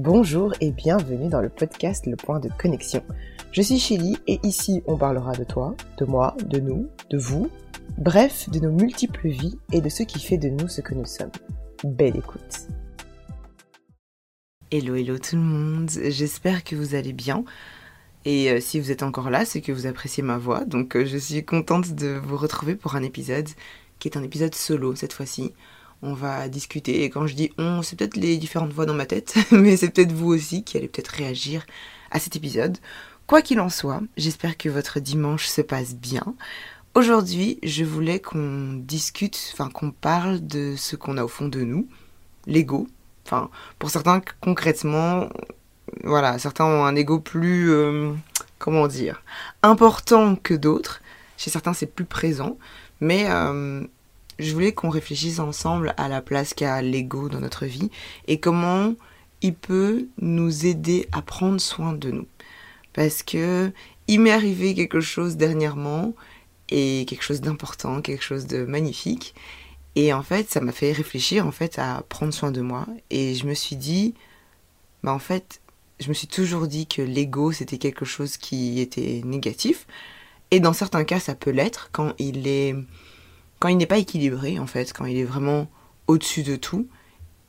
Bonjour et bienvenue dans le podcast Le Point de Connexion. Je suis Chili et ici on parlera de toi, de moi, de nous, de vous, bref, de nos multiples vies et de ce qui fait de nous ce que nous sommes. Belle écoute. Hello, hello tout le monde, j'espère que vous allez bien. Et euh, si vous êtes encore là, c'est que vous appréciez ma voix. Donc euh, je suis contente de vous retrouver pour un épisode qui est un épisode solo cette fois-ci. On va discuter et quand je dis on, c'est peut-être les différentes voix dans ma tête, mais c'est peut-être vous aussi qui allez peut-être réagir à cet épisode. Quoi qu'il en soit, j'espère que votre dimanche se passe bien. Aujourd'hui, je voulais qu'on discute, enfin qu'on parle de ce qu'on a au fond de nous, l'ego. Enfin, pour certains concrètement, voilà, certains ont un ego plus, euh, comment dire, important que d'autres. Chez certains, c'est plus présent. Mais euh, je voulais qu'on réfléchisse ensemble à la place qu'a l'ego dans notre vie et comment il peut nous aider à prendre soin de nous. Parce que il m'est arrivé quelque chose dernièrement et quelque chose d'important, quelque chose de magnifique. Et en fait, ça m'a fait réfléchir en fait à prendre soin de moi. Et je me suis dit, bah en fait, je me suis toujours dit que l'ego c'était quelque chose qui était négatif. Et dans certains cas, ça peut l'être quand il est quand il n'est pas équilibré, en fait, quand il est vraiment au-dessus de tout,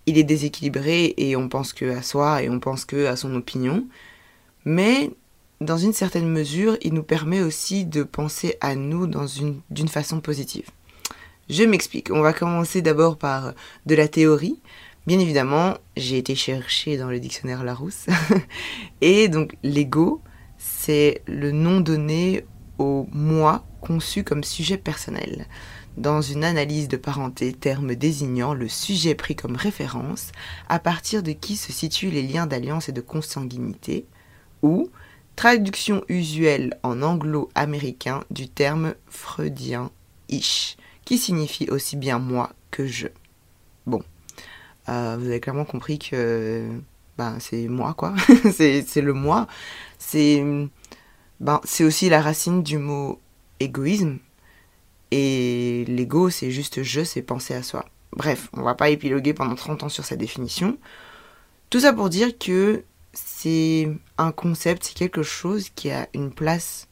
il est déséquilibré et on pense que à soi et on pense que à son opinion. Mais dans une certaine mesure, il nous permet aussi de penser à nous d'une façon positive. Je m'explique. On va commencer d'abord par de la théorie. Bien évidemment, j'ai été chercher dans le dictionnaire Larousse. et donc, l'ego, c'est le nom donné au moi conçu comme sujet personnel dans une analyse de parenté, terme désignant le sujet pris comme référence, à partir de qui se situent les liens d'alliance et de consanguinité, ou traduction usuelle en anglo-américain du terme freudien ish, qui signifie aussi bien moi que je. Bon, euh, vous avez clairement compris que ben, c'est moi, quoi. c'est le moi. C'est ben, aussi la racine du mot égoïsme, et l'ego, c'est juste je, c'est penser à soi. Bref, on va pas épiloguer pendant 30 ans sur sa définition. Tout ça pour dire que c'est un concept, c'est quelque chose qui a une place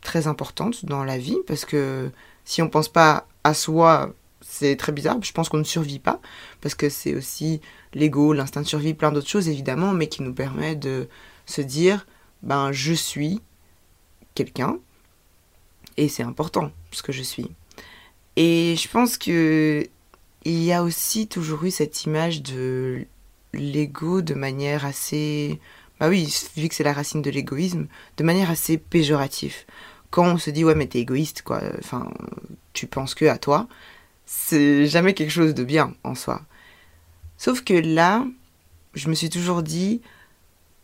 très importante dans la vie, parce que si on pense pas à soi, c'est très bizarre, je pense qu'on ne survit pas, parce que c'est aussi l'ego, l'instinct de survie, plein d'autres choses évidemment, mais qui nous permet de se dire, ben je suis quelqu'un, et c'est important ce que je suis. Et je pense que il y a aussi toujours eu cette image de l'ego de manière assez bah oui, vu que c'est la racine de l'égoïsme, de manière assez péjorative. Quand on se dit ouais mais t'es égoïste quoi, enfin tu penses que à toi, c'est jamais quelque chose de bien en soi. Sauf que là, je me suis toujours dit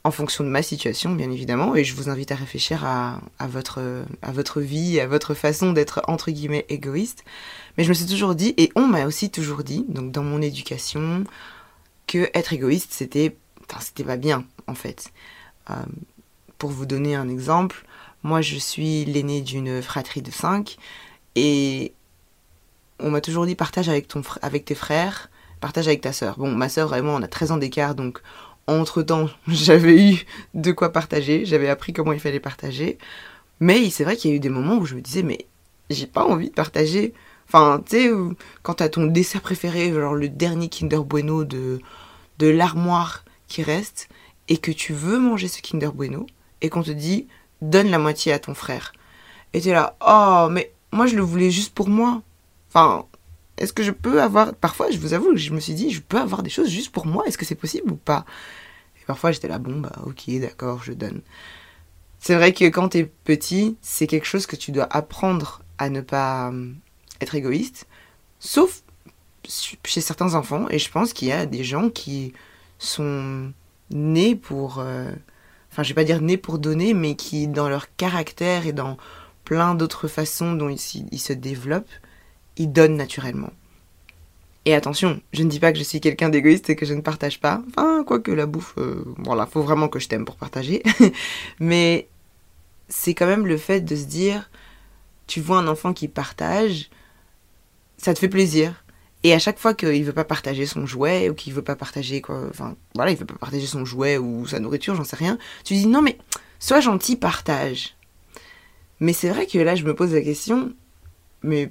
en fonction de ma situation, bien évidemment, et je vous invite à réfléchir à, votre, à votre vie, à votre façon d'être entre guillemets égoïste. Mais je me suis toujours dit, et on m'a aussi toujours dit, donc dans mon éducation, que être égoïste, c'était, enfin, c'était pas bien, en fait. Euh, pour vous donner un exemple, moi je suis l'aîné d'une fratrie de cinq, et on m'a toujours dit partage avec, ton, avec tes frères, partage avec ta sœur. Bon, ma sœur moi, on a 13 ans d'écart, donc entre-temps, j'avais eu de quoi partager, j'avais appris comment il fallait partager. Mais c'est vrai qu'il y a eu des moments où je me disais, mais j'ai pas envie de partager. Enfin, tu sais, quand t'as ton dessert préféré, genre le dernier Kinder Bueno de, l'armoire qui reste, et que tu veux manger ce Kinder Bueno, et qu'on te dit, donne la moitié à ton frère. Et t'es là, oh, mais moi je le voulais juste pour moi. Enfin, est-ce que je peux avoir... Parfois, je vous avoue, je me suis dit, je peux avoir des choses juste pour moi, est-ce que c'est possible ou pas? Parfois, j'étais là, bon, bah ok, d'accord, je donne. C'est vrai que quand t'es petit, c'est quelque chose que tu dois apprendre à ne pas euh, être égoïste, sauf chez certains enfants, et je pense qu'il y a des gens qui sont nés pour... Euh, enfin, je vais pas dire nés pour donner, mais qui, dans leur caractère et dans plein d'autres façons dont ils, ils se développent, il donne naturellement. Et attention, je ne dis pas que je suis quelqu'un d'égoïste et que je ne partage pas. Enfin, quoique la bouffe, euh, voilà, faut vraiment que je t'aime pour partager. Mais c'est quand même le fait de se dire, tu vois un enfant qui partage, ça te fait plaisir. Et à chaque fois qu'il veut pas partager son jouet ou qu'il veut pas partager quoi, enfin voilà, il veut pas partager son jouet ou sa nourriture, j'en sais rien, tu dis non mais sois gentil, partage. Mais c'est vrai que là je me pose la question, mais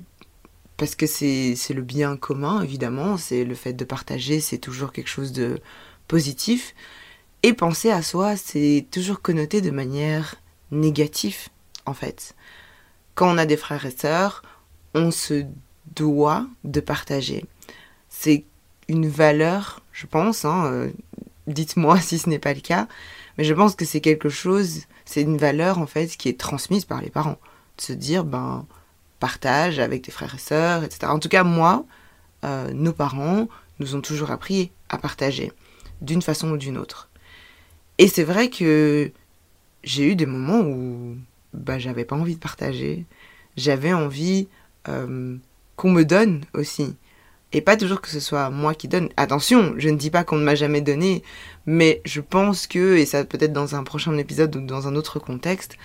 parce que c'est le bien commun évidemment, c'est le fait de partager, c'est toujours quelque chose de positif. Et penser à soi, c'est toujours connoté de manière négative en fait. Quand on a des frères et sœurs, on se doit de partager. C'est une valeur, je pense, hein, euh, dites-moi si ce n'est pas le cas, mais je pense que c'est quelque chose, c'est une valeur en fait qui est transmise par les parents. De se dire, ben, partage avec tes frères et sœurs, etc. En tout cas, moi, euh, nos parents nous ont toujours appris à partager, d'une façon ou d'une autre. Et c'est vrai que j'ai eu des moments où bah, j'avais pas envie de partager, j'avais envie euh, qu'on me donne aussi. Et pas toujours que ce soit moi qui donne. Attention, je ne dis pas qu'on ne m'a jamais donné, mais je pense que, et ça peut-être dans un prochain épisode ou dans un autre contexte,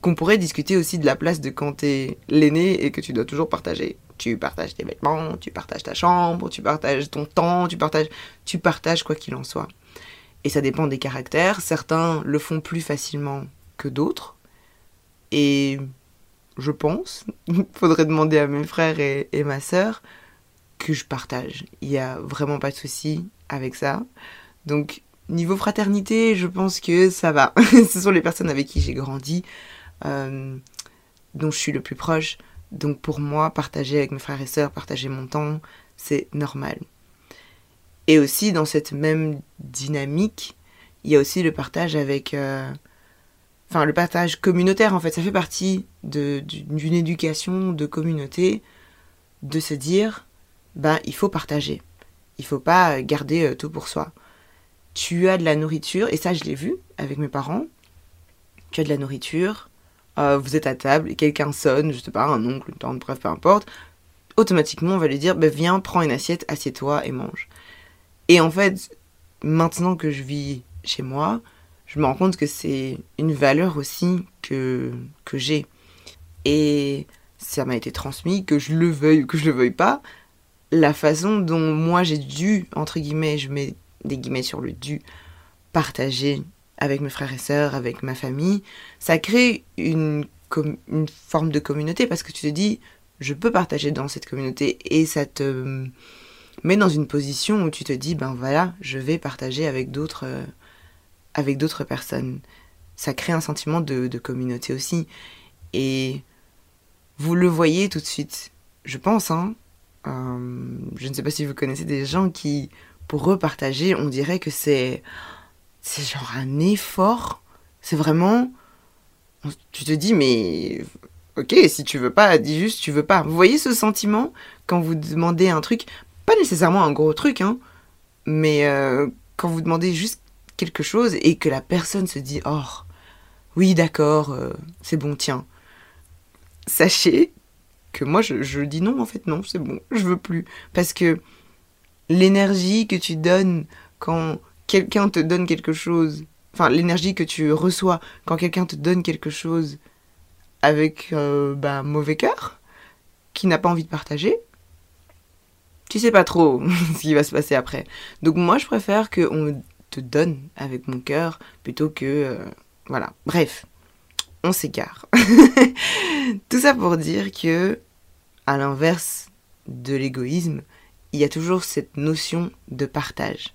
qu'on pourrait discuter aussi de la place de quand t'es l'aîné et que tu dois toujours partager. Tu partages tes vêtements, tu partages ta chambre, tu partages ton temps, tu partages, tu partages quoi qu'il en soit. Et ça dépend des caractères. Certains le font plus facilement que d'autres. Et je pense, faudrait demander à mes frères et, ma sœur que je partage. Il n'y a vraiment pas de souci avec ça. Donc, niveau fraternité, je pense que ça va. Ce sont les personnes avec qui j'ai grandi, dont je suis le plus proche. Donc, pour moi, partager avec mes frères et sœurs, partager mon temps, c'est normal. Et aussi, dans cette même dynamique, il y a aussi le partage avec euh, enfin le partage communautaire en fait, ça fait partie d'une éducation de communauté de se dire ben il faut partager. Il faut pas garder euh, tout pour soi. Tu as de la nourriture et ça je l'ai vu avec mes parents. Tu as de la nourriture, euh, vous êtes à table et quelqu'un sonne, je sais pas, un oncle, une tante, bref, peu importe. Automatiquement, on va lui dire ben, viens, prends une assiette, assieds-toi et mange. Et en fait, maintenant que je vis chez moi, je me rends compte que c'est une valeur aussi que, que j'ai. Et ça m'a été transmis, que je le veuille ou que je le veuille pas, la façon dont moi j'ai dû, entre guillemets, je mets des guillemets sur le dû, partager avec mes frères et sœurs, avec ma famille, ça crée une, forme de communauté parce que tu te dis, je peux partager dans cette communauté et ça te met dans une position où tu te dis, ben voilà, je vais partager avec d'autres euh, personnes. Ça crée un sentiment de, communauté aussi. Et vous le voyez tout de suite, je pense. Hein, euh, je ne sais pas si vous connaissez des gens qui, pour repartager, on dirait que c'est, c'est genre un effort. C'est vraiment, tu te dis mais ok, si tu veux pas, dis juste tu veux pas. Vous voyez ce sentiment quand vous demandez un truc, pas nécessairement un gros truc, hein, mais euh, quand vous demandez juste quelque chose et que la personne se dit Oh, oui, d'accord, euh, c'est bon, tiens. Sachez que moi, je, je, dis non, en fait, non, c'est bon, je veux plus. Parce que l'énergie que tu donnes quand quelqu'un te donne quelque chose, enfin, l'énergie que tu reçois quand quelqu'un te donne quelque chose avec euh, bah, mauvais cœur, qui n'a pas envie de partager, tu sais pas trop ce qui va se passer après. Donc moi je préfère qu'on te donne avec mon cœur plutôt que... Euh, voilà, bref, on s'égare. Tout ça pour dire que, à l'inverse de l'égoïsme, il y a toujours cette notion de partage.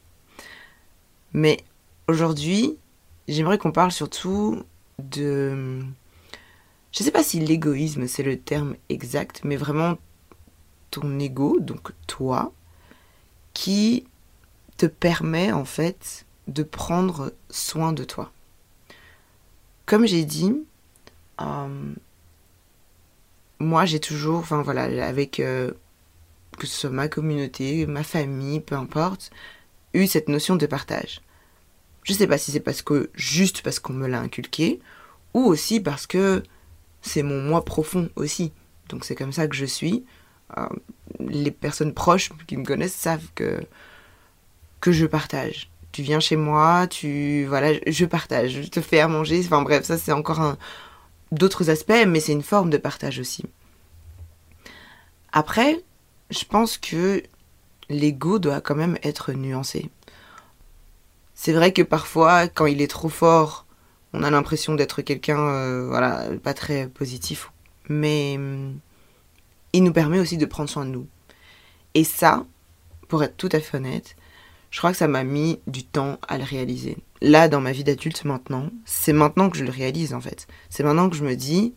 Mais aujourd'hui, j'aimerais qu'on parle surtout de... Je ne sais pas si l'égoïsme c'est le terme exact, mais vraiment ton ego, donc toi, qui te permet en fait de prendre soin de toi. Comme j'ai dit, euh, moi j'ai toujours, enfin voilà, avec euh, que ce soit ma communauté, ma famille, peu importe, eu cette notion de partage. Je sais pas si c'est parce que juste parce qu'on me l'a inculqué, ou aussi parce que c'est mon moi profond aussi. Donc c'est comme ça que je suis. Euh, les personnes proches qui me connaissent savent que que je partage. Tu viens chez moi, tu voilà, je partage, je te fais à manger. Enfin bref, ça c'est encore un d'autres aspects, mais c'est une forme de partage aussi. Après, je pense que l'ego doit quand même être nuancé. C'est vrai que parfois, quand il est trop fort, on a l'impression d'être quelqu'un, euh, voilà, pas très positif. Mais hum, il nous permet aussi de prendre soin de nous. Et ça, pour être tout à fait honnête, je crois que ça m'a mis du temps à le réaliser. Là, dans ma vie d'adulte maintenant, c'est maintenant que je le réalise en fait. C'est maintenant que je me dis,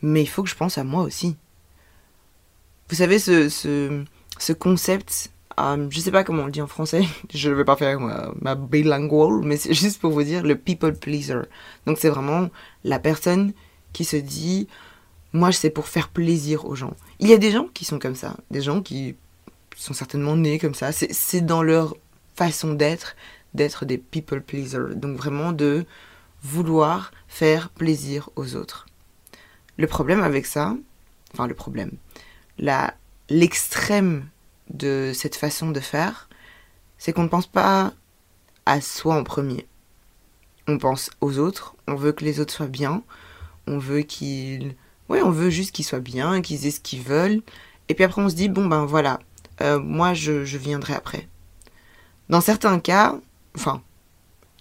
mais il faut que je pense à moi aussi. Vous savez, ce, ce, concept, euh, je sais pas comment on le dit en français, je ne vais pas faire ma, ma bilingual, mais c'est juste pour vous dire le people pleaser. Donc c'est vraiment la personne qui se dit, moi c'est pour faire plaisir aux gens. Il y a des gens qui sont comme ça, des gens qui sont certainement nés comme ça, c'est dans leur façon d'être, d'être des people pleasers. Donc vraiment de vouloir faire plaisir aux autres. Le problème avec ça, enfin le problème, l'extrême de cette façon de faire, c'est qu'on ne pense pas à soi en premier. On pense aux autres, on veut que les autres soient bien, on veut qu'ils... Ouais, on veut juste qu'ils soient bien, qu'ils aient ce qu'ils veulent. Et puis après on se dit, bon ben voilà, euh, moi je, je viendrai après. Dans certains cas, enfin,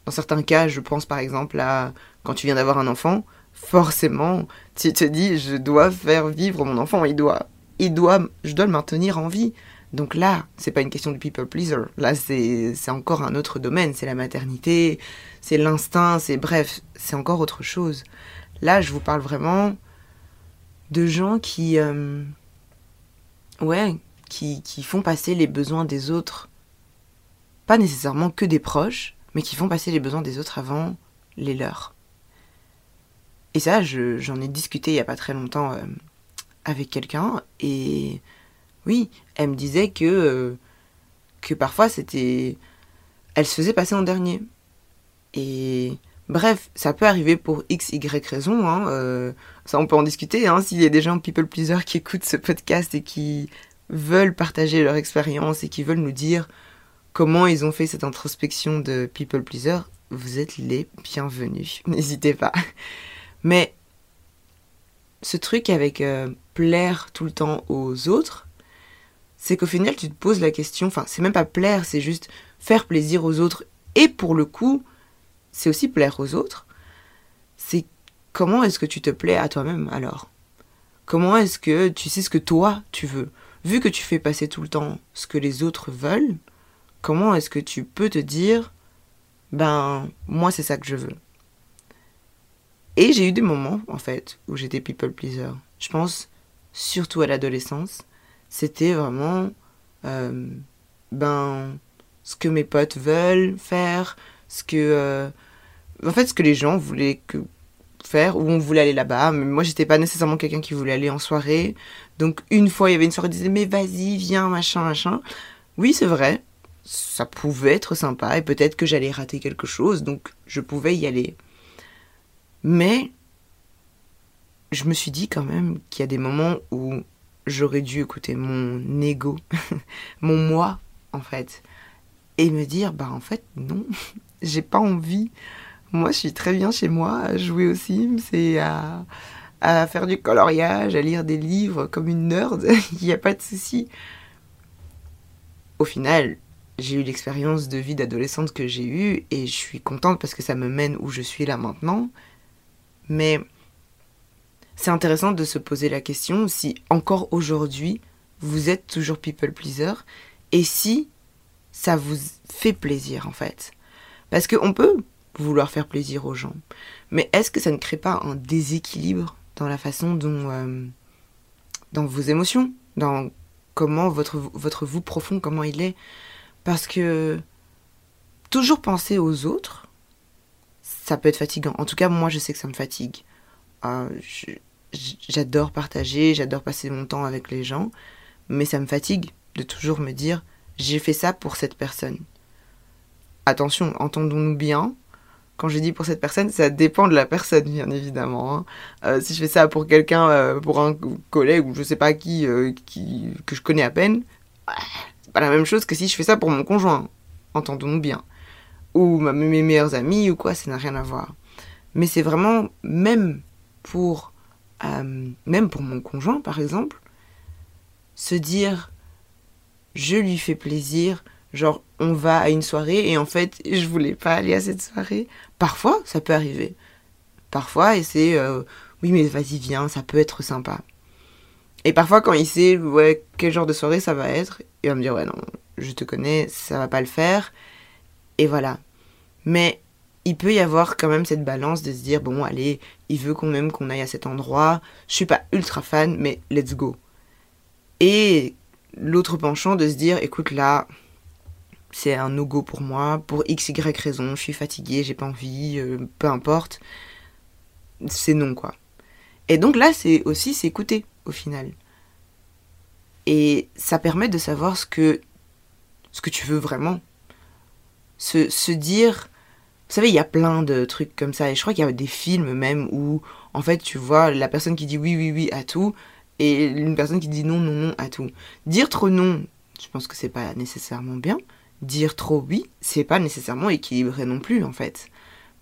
dans certains cas, je pense par exemple à quand tu viens d'avoir un enfant, forcément, tu te dis, je dois faire vivre mon enfant, il doit, il doit, je dois le maintenir en vie. Donc là, c'est pas une question de people pleaser. Là, c'est encore un autre domaine. C'est la maternité, c'est l'instinct, c'est bref, c'est encore autre chose. Là, je vous parle vraiment de gens qui, euh, ouais, qui, font passer les besoins des autres, pas nécessairement que des proches, mais qui font passer les besoins des autres avant les leurs. Et ça, j'en ai discuté il n'y a pas très longtemps euh, avec quelqu'un, et oui, elle me disait que, euh, que parfois c'était. Elle se faisait passer en dernier. Et bref, ça peut arriver pour x, y raison. Hein, euh, ça, on peut en discuter. Hein, S'il y a des gens people pleaser qui écoutent ce podcast et qui veulent partager leur expérience et qui veulent nous dire comment ils ont fait cette introspection de people pleaser, vous êtes les bienvenus. N'hésitez pas. Mais ce truc avec euh, plaire tout le temps aux autres, c'est qu'au final, tu te poses la question, enfin, c'est même pas plaire, c'est juste faire plaisir aux autres. Et pour le coup, c'est aussi plaire aux autres. C'est comment est-ce que tu te plais à toi-même alors? Comment est-ce que tu sais ce que toi tu veux? Vu que tu fais passer tout le temps ce que les autres veulent, comment est-ce que tu peux te dire, ben, moi c'est ça que je veux? Et j'ai eu des moments, en fait, où j'étais people pleaser. Je pense surtout à l'adolescence. C'était vraiment, euh, ben, ce que mes potes veulent faire, ce que, euh, en fait, ce que les gens voulaient que faire, où on voulait aller là-bas. Mais moi, j'étais pas nécessairement quelqu'un qui voulait aller en soirée. Donc, une fois, il y avait une soirée, disait, mais vas-y, viens, machin, machin. Oui, c'est vrai ça pouvait être sympa et peut-être que j'allais rater quelque chose, donc je pouvais y aller. Mais je me suis dit quand même qu'il y a des moments où j'aurais dû écouter mon ego, mon moi en fait, et me dire bah en fait non, j'ai pas envie. Moi je suis très bien chez moi à jouer aux Sims et à, à faire du coloriage, à lire des livres comme une nerd, il n'y a pas de souci. Au final, j'ai eu l'expérience de vie d'adolescente que j'ai eue et je suis contente parce que ça me mène où je suis là maintenant. Mais c'est intéressant de se poser la question si encore aujourd'hui vous êtes toujours people pleaser et si ça vous fait plaisir en fait. Parce qu'on peut vouloir faire plaisir aux gens, mais est-ce que ça ne crée pas un déséquilibre dans la façon dont. Euh, dans vos émotions, dans comment votre, votre vous profond, comment il est? Parce que toujours penser aux autres, ça peut être fatigant. En tout cas, moi, je sais que ça me fatigue. Euh, j'adore partager, j'adore passer mon temps avec les gens, mais ça me fatigue de toujours me dire j'ai fait ça pour cette personne. Attention, entendons-nous bien. Quand je dis pour cette personne, ça dépend de la personne, bien évidemment. Hein. Euh, si je fais ça pour quelqu'un, euh, pour un collègue ou je sais pas qui, qui que je connais à peine, pas la même chose que si je fais ça pour mon conjoint, entendons-nous bien. Ou mes meilleurs amis ou quoi, ça n'a rien à voir. Mais c'est vraiment, même pour, même pour mon conjoint par exemple, se dire je lui fais plaisir, genre on va à une soirée et en fait je voulais pas aller à cette soirée. Parfois ça peut arriver. Parfois et c'est euh, oui mais vas-y viens, ça peut être sympa. Et parfois quand il sait ouais quel genre de soirée ça va être, il va me dire ouais non, je te connais, ça va pas le faire. Et voilà. Mais il peut y avoir quand même cette balance de se dire bon allez, il veut quand même qu'on aille à cet endroit. Je suis pas ultra fan mais let's go. Et l'autre penchant de se dire écoute là c'est un no-go pour moi, pour x, y raison, je suis fatiguée, j'ai pas envie, euh, peu importe. C'est non, quoi. Et donc là, c'est aussi s'écouter, au final. Et ça permet de savoir ce que, ce que tu veux vraiment. Se, se dire... Vous savez, il y a plein de trucs comme ça. Et je crois qu'il y a des films même où, en fait, tu vois la personne qui dit oui, oui, oui à tout, et une personne qui dit non, non, non à tout. Dire trop non, je pense que c'est pas nécessairement bien dire trop oui, c'est pas nécessairement équilibré non plus en fait.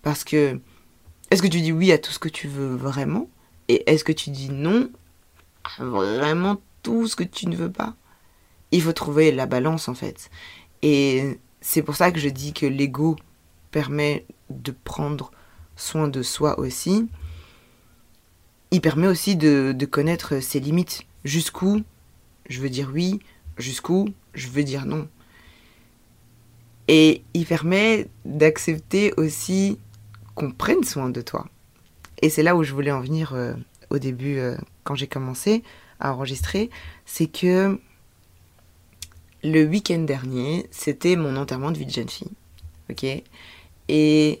Parce que est-ce que tu dis oui à tout ce que tu veux vraiment Et est-ce que tu dis non à vraiment tout ce que tu ne veux pas? Il faut trouver la balance en fait. Et c'est pour ça que je dis que l'ego permet de prendre soin de soi aussi. Il permet aussi de, de connaître ses limites. Jusqu'où je veux dire oui, jusqu'où je veux dire non. Et il permet d'accepter aussi qu'on prenne soin de toi. Et c'est là où je voulais en venir euh, au début, euh, quand j'ai commencé à enregistrer, c'est que le week-end dernier, c'était mon enterrement de vie de jeune fille. Ok? Et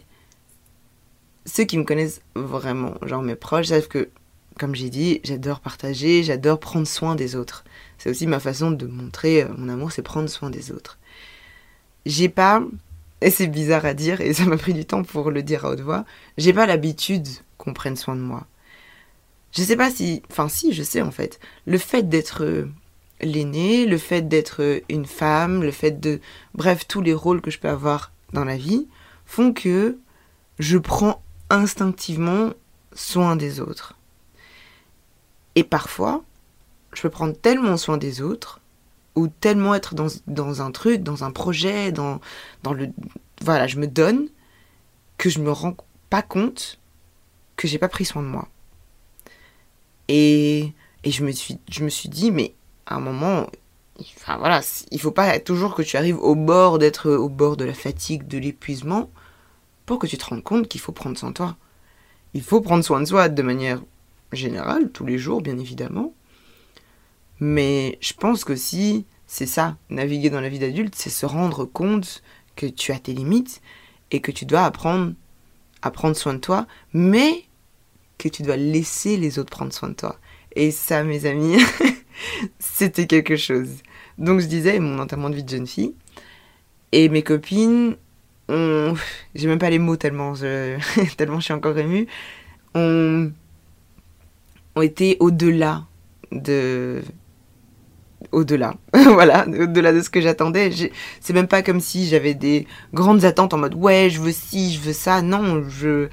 ceux qui me connaissent vraiment, genre mes proches, savent que, comme j'ai dit, j'adore partager, j'adore prendre soin des autres. C'est aussi ma façon de montrer euh, mon amour, c'est prendre soin des autres j'ai pas, et c'est bizarre à dire, et ça m'a pris du temps pour le dire à haute voix, j'ai pas l'habitude qu'on prenne soin de moi. Je sais pas si, enfin si, je sais en fait. Le fait d'être l'aîné, le fait d'être une femme, le fait de, bref, tous les rôles que je peux avoir dans la vie font que je prends instinctivement soin des autres. Et parfois, je peux prendre tellement soin des autres ou tellement être dans, un truc, dans un projet, dans, le... Voilà, je me donne que je me rends pas compte que j'ai pas pris soin de moi. Et, et je, me suis, je me suis dit, mais à un moment, enfin voilà, il faut pas toujours que tu arrives au bord d'être au bord de la fatigue, de l'épuisement, pour que tu te rendes compte qu'il faut prendre soin de toi. Il faut prendre soin de soi de manière générale, tous les jours, bien évidemment. Mais je pense que si c'est ça, naviguer dans la vie d'adulte, c'est se rendre compte que tu as tes limites et que tu dois apprendre à prendre soin de toi, mais que tu dois laisser les autres prendre soin de toi. Et ça, mes amis, c'était quelque chose. Donc je disais, mon enterrement de vie de jeune fille, et mes copines, j'ai même pas les mots tellement je, tellement je suis encore émue, ont, ont été au-delà de au-delà. voilà, au-delà de ce que j'attendais. C'est même pas comme si j'avais des grandes attentes en mode ouais, je veux ci, je veux ça. Non, je,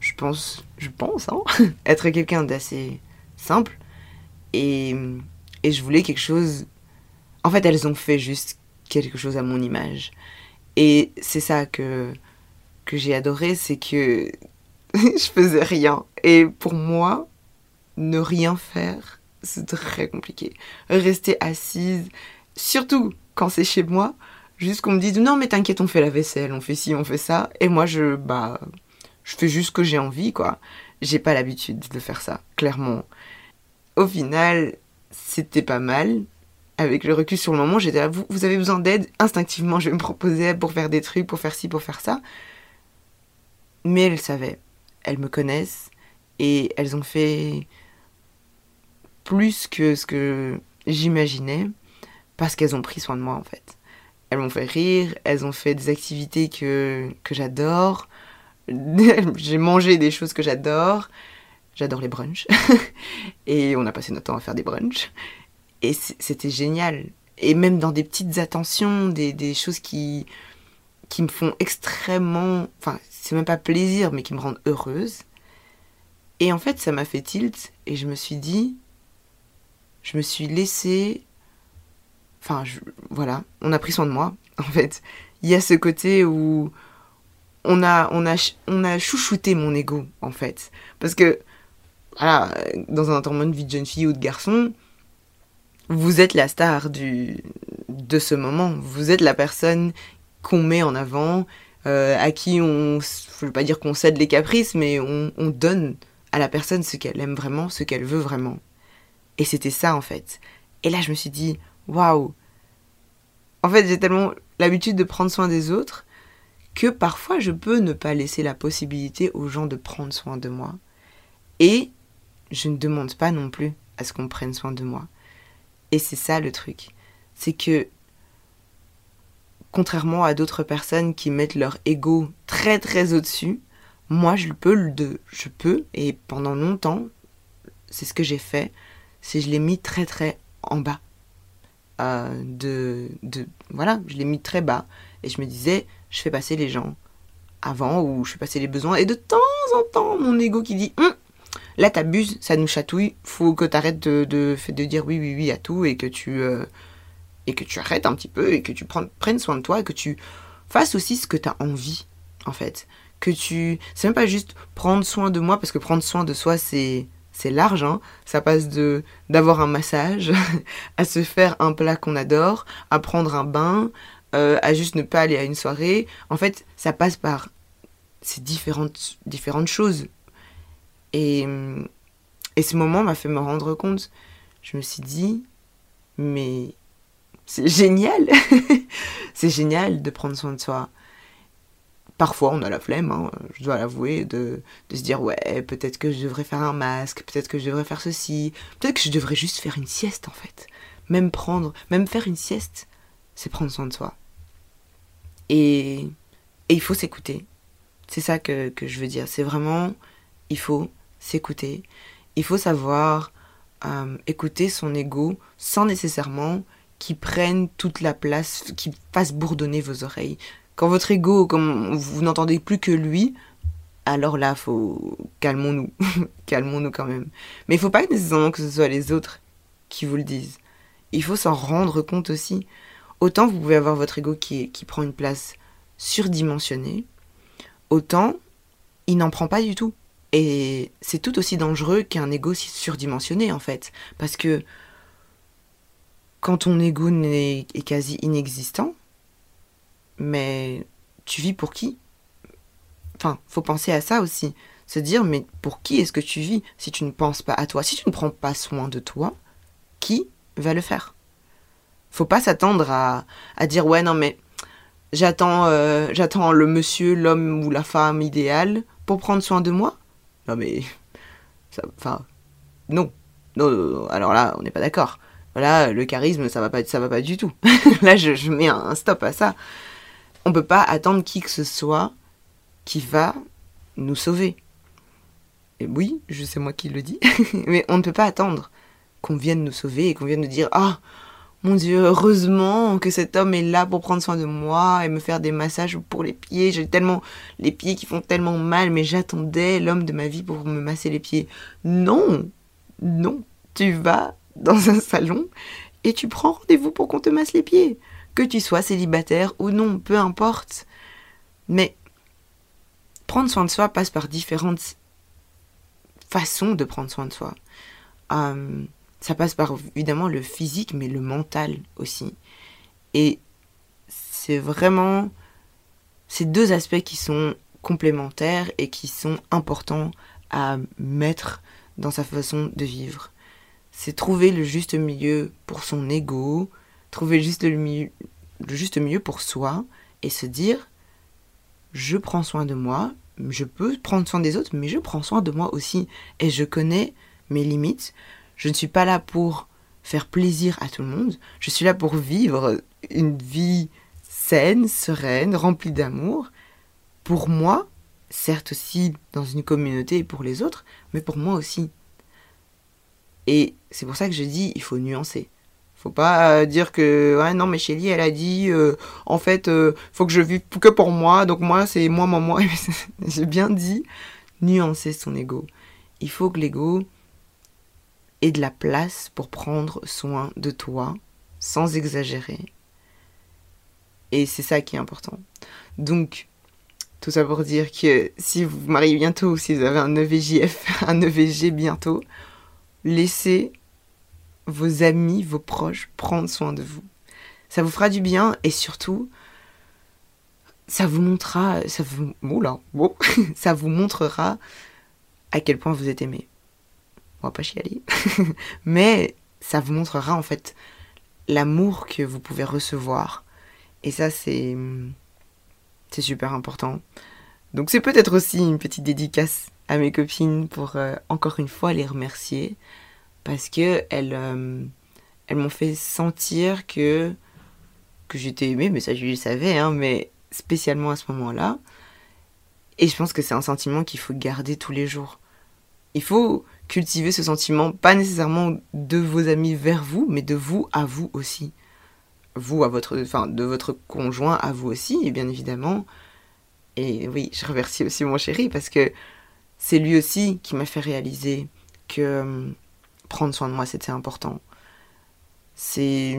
je pense, je pense, hein, être quelqu'un d'assez simple. Et, et je voulais quelque chose. En fait, elles ont fait juste quelque chose à mon image. Et c'est ça que, que j'ai adoré, c'est que je faisais rien. Et pour moi, ne rien faire, c'est très compliqué. Rester assise, surtout quand c'est chez moi, juste qu'on me dise non mais t'inquiète on fait la vaisselle, on fait ci, on fait ça, et moi je bah je fais juste ce que j'ai envie quoi. J'ai pas l'habitude de faire ça, clairement. Au final, c'était pas mal. Avec le recul sur le moment, j'étais là, vous, vous avez besoin d'aide, instinctivement je vais me proposer pour faire des trucs, pour faire ci, pour faire ça. Mais elles savaient, elles me connaissent et elles ont fait plus que ce que j'imaginais parce qu'elles ont pris soin de moi en fait. Elles m'ont fait rire, elles ont fait des activités que, que j'adore, j'ai mangé des choses que j'adore, j'adore les brunchs et on a passé notre temps à faire des brunchs et c'était génial. Et même dans des petites attentions, des, des choses qui, qui me font extrêmement, enfin c'est même pas plaisir mais qui me rendent heureuse. Et en fait ça m'a fait tilt et je me suis dit je me suis laissée Enfin, voilà, on a pris soin de moi, en fait. Il y a ce côté où on a, on a, on a chouchouté mon ego, en fait. Parce que, voilà, dans un enterrement de vie de jeune fille ou de garçon, vous êtes la star du, de ce moment. Vous êtes la personne qu'on met en avant, euh, à qui on, je veux pas dire qu'on cède les caprices, mais on, on donne à la personne ce qu'elle aime vraiment, ce qu'elle veut vraiment. Et c'était ça en fait. Et là, je me suis dit, waouh. En fait, j'ai tellement l'habitude de prendre soin des autres que parfois je peux ne pas laisser la possibilité aux gens de prendre soin de moi. Et je ne demande pas non plus à ce qu'on prenne soin de moi. Et c'est ça le truc. C'est que, contrairement à d'autres personnes qui mettent leur ego très très au-dessus, moi je peux le je peux et pendant longtemps, c'est ce que j'ai fait, c'est je l'ai mis très très en bas. Euh, de, de voilà, je l'ai mis très bas et je me disais, je fais passer les gens avant ou je fais passer les besoins et de temps en temps mon ego qui dit hum, Là, t'abuses, ça nous chatouille. Faut que t'arrêtes de, de, de, dire oui, oui, oui à tout et que tu euh, et que tu arrêtes un petit peu et que tu prennes soin de toi et que tu fasses aussi ce que t'as envie, en fait. Que tu, c'est même pas juste prendre soin de moi parce que prendre soin de soi, c'est c'est large. Hein. Ça passe de d'avoir un massage à se faire un plat qu'on adore, à prendre un bain, euh, à juste ne pas aller à une soirée. En fait, ça passe par ces différentes différentes choses et, et ce moment m'a fait me rendre compte. Je me suis dit, mais c'est génial C'est génial de prendre soin de soi. Parfois, on a la flemme, hein, je dois l'avouer, de, de, se dire, ouais, peut-être que je devrais faire un masque, peut-être que je devrais faire ceci, peut-être que je devrais juste faire une sieste, en fait. Même prendre, même faire une sieste, c'est prendre soin de soi. Et, et il faut s'écouter. C'est ça que, que je veux dire. C'est vraiment, il faut s'écouter. Il faut savoir euh, écouter son ego sans nécessairement qu'il prenne toute la place, qu'il fasse bourdonner vos oreilles. Quand votre ego, comme vous n'entendez plus que lui, alors là, faut calmons-nous, calmons-nous quand même. Mais il faut pas nécessairement que ce soit les autres qui vous le disent. Il faut s'en rendre compte aussi. Autant vous pouvez avoir votre ego qui, qui prend une place surdimensionnée, autant il n'en prend pas du tout. Et c'est tout aussi dangereux qu'un ego surdimensionné en fait. Parce que quand ton ego est, quasi inexistant, mais tu vis pour qui? Enfin, faut penser à ça aussi. Se dire, mais pour qui est-ce que tu vis? Si tu ne penses pas à toi Si tu ne prends pas soin de toi, qui va le faire? Faut pas s'attendre à, dire, ouais, non, mais j'attends euh, j'attends le monsieur, l'homme ou la femme idéale pour prendre soin de moi? Non mais, enfin, non. non. Alors là, on n'est pas d'accord. Voilà, le charisme, ça va pas, ça va pas du tout. là, je, mets un stop à ça. On peut pas attendre qui que ce soit qui va nous sauver. Et oui, je sais moi qui le dis, mais on ne peut pas attendre qu'on vienne nous sauver et qu'on vienne nous dire ah mon Dieu, heureusement que cet homme est là pour prendre soin de moi et me faire des massages pour les pieds. J'ai tellement les pieds qui font tellement mal, mais j'attendais l'homme de ma vie pour me masser les pieds. Non, non, tu vas dans un salon et tu prends rendez-vous pour qu'on te masse les pieds. Que tu sois célibataire ou non, peu importe. Mais prendre soin de soi passe par différentes façons de prendre soin de soi. Euh, ça passe par évidemment le physique, mais le mental aussi. Et c'est vraiment ces deux aspects qui sont complémentaires et qui sont importants à mettre dans sa façon de vivre. C'est trouver le juste milieu pour son ego, trouver juste le, le juste milieu pour soi et se dire je prends soin de moi, je peux prendre soin des autres, mais je prends soin de moi aussi et je connais mes limites, je ne suis pas là pour faire plaisir à tout le monde. Je suis là pour vivre une vie saine, sereine, remplie d'amour. Pour moi, certes aussi dans une communauté et pour les autres, mais pour moi aussi. Et c'est pour ça que je dis, il faut nuancer. Faut pas euh, dire que ouais non mais Shelly elle a dit euh, en fait euh, faut que je vive que pour moi donc moi c'est moi moi moi j'ai bien dit nuancer son ego. Il faut que l'ego et de la place pour prendre soin de toi sans exagérer. Et c'est ça qui est important. Donc, tout ça pour dire que si vous vous mariez bientôt ou si vous avez un EVJF, un EVG bientôt, laissez vos amis, vos proches prendre soin de vous. Ça vous fera du bien et surtout, ça vous montrera, ça vous, ça vous montrera à quel point vous êtes aimé. On va pas chialer, mais ça vous montrera en fait l'amour que vous pouvez recevoir. Et ça, c'est c'est super important. Donc c'est peut-être aussi une petite dédicace à mes copines pour euh, encore une fois les remercier parce que elles, euh, elles m'ont fait sentir que que j'étais aimée, mais ça je le savais, hein, mais spécialement à ce moment-là. Et je pense que c'est un sentiment qu'il faut garder tous les jours. Il faut cultiver ce sentiment, pas nécessairement de vos amis vers vous, mais de vous à vous aussi. Vous à votre, enfin, de votre conjoint à vous aussi, et bien évidemment. Et oui, je remercie aussi mon chéri parce que c'est lui aussi qui m'a fait réaliser que euh, prendre soin de moi c'était important. C'est,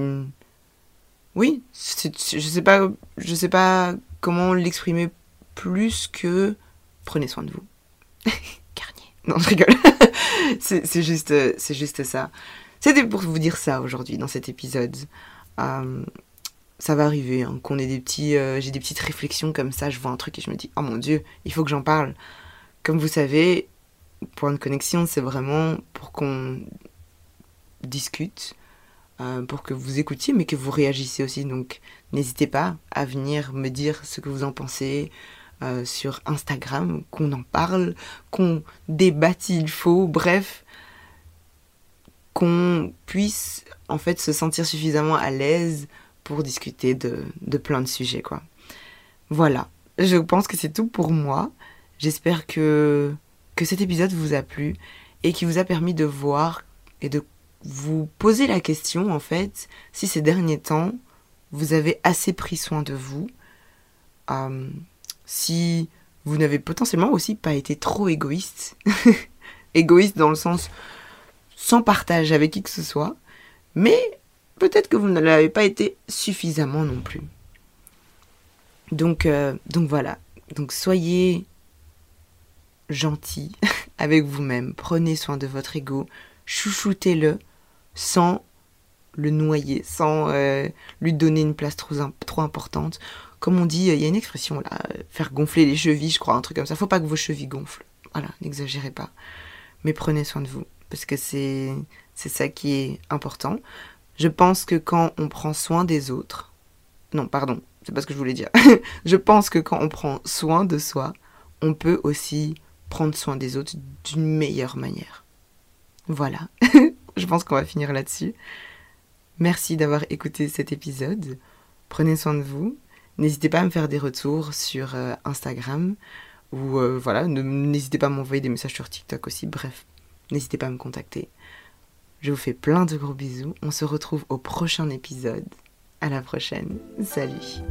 oui, je sais pas, je sais pas comment l'exprimer plus que prenez soin de vous. Non, je rigole. c'est juste, c'est juste ça. C'était pour vous dire ça aujourd'hui dans cet épisode. Euh, ça va arriver, hein, qu'on ait des petits, euh, j'ai des petites réflexions comme ça, je vois un truc et je me dis, oh mon dieu, il faut que j'en parle. Comme vous savez, point de connexion, c'est vraiment pour qu'on discute, euh, pour que vous écoutiez, mais que vous réagissiez aussi. Donc, n'hésitez pas à venir me dire ce que vous en pensez, euh, sur Instagram, qu'on en parle, qu'on débatte s'il faut, bref, qu'on puisse en fait se sentir suffisamment à l'aise pour discuter de, plein de sujets quoi. Voilà, je pense que c'est tout pour moi. J'espère que, que cet épisode vous a plu et qui vous a permis de voir et de vous poser la question en fait si ces derniers temps vous avez assez pris soin de vous. Euh, si vous n'avez potentiellement aussi pas été trop égoïste, égoïste dans le sens sans partage avec qui que ce soit, mais peut-être que vous ne l'avez pas été suffisamment non plus. Donc, euh, voilà, donc soyez gentil avec vous-même, prenez soin de votre ego, chouchoutez-le sans le noyer, sans euh, lui donner une place trop importante comme on dit, il y a une expression là, faire gonfler les chevilles, je crois, un truc comme ça. Faut pas que vos chevilles gonflent. Voilà, n'exagérez pas. Mais prenez soin de vous, parce que c'est c'est ça qui est important. Je pense que quand on prend soin des autres, non, pardon, c'est pas ce que je voulais dire. je pense que quand on prend soin de soi, on peut aussi prendre soin des autres d'une meilleure manière. Voilà. je pense qu'on va finir là-dessus. Merci d'avoir écouté cet épisode. Prenez soin de vous. N'hésitez pas à me faire des retours sur euh, Instagram ou euh, voilà, n'hésitez pas à m'envoyer des messages sur TikTok aussi. Bref, n'hésitez pas à me contacter. Je vous fais plein de gros bisous. On se retrouve au prochain épisode. À la prochaine. Salut.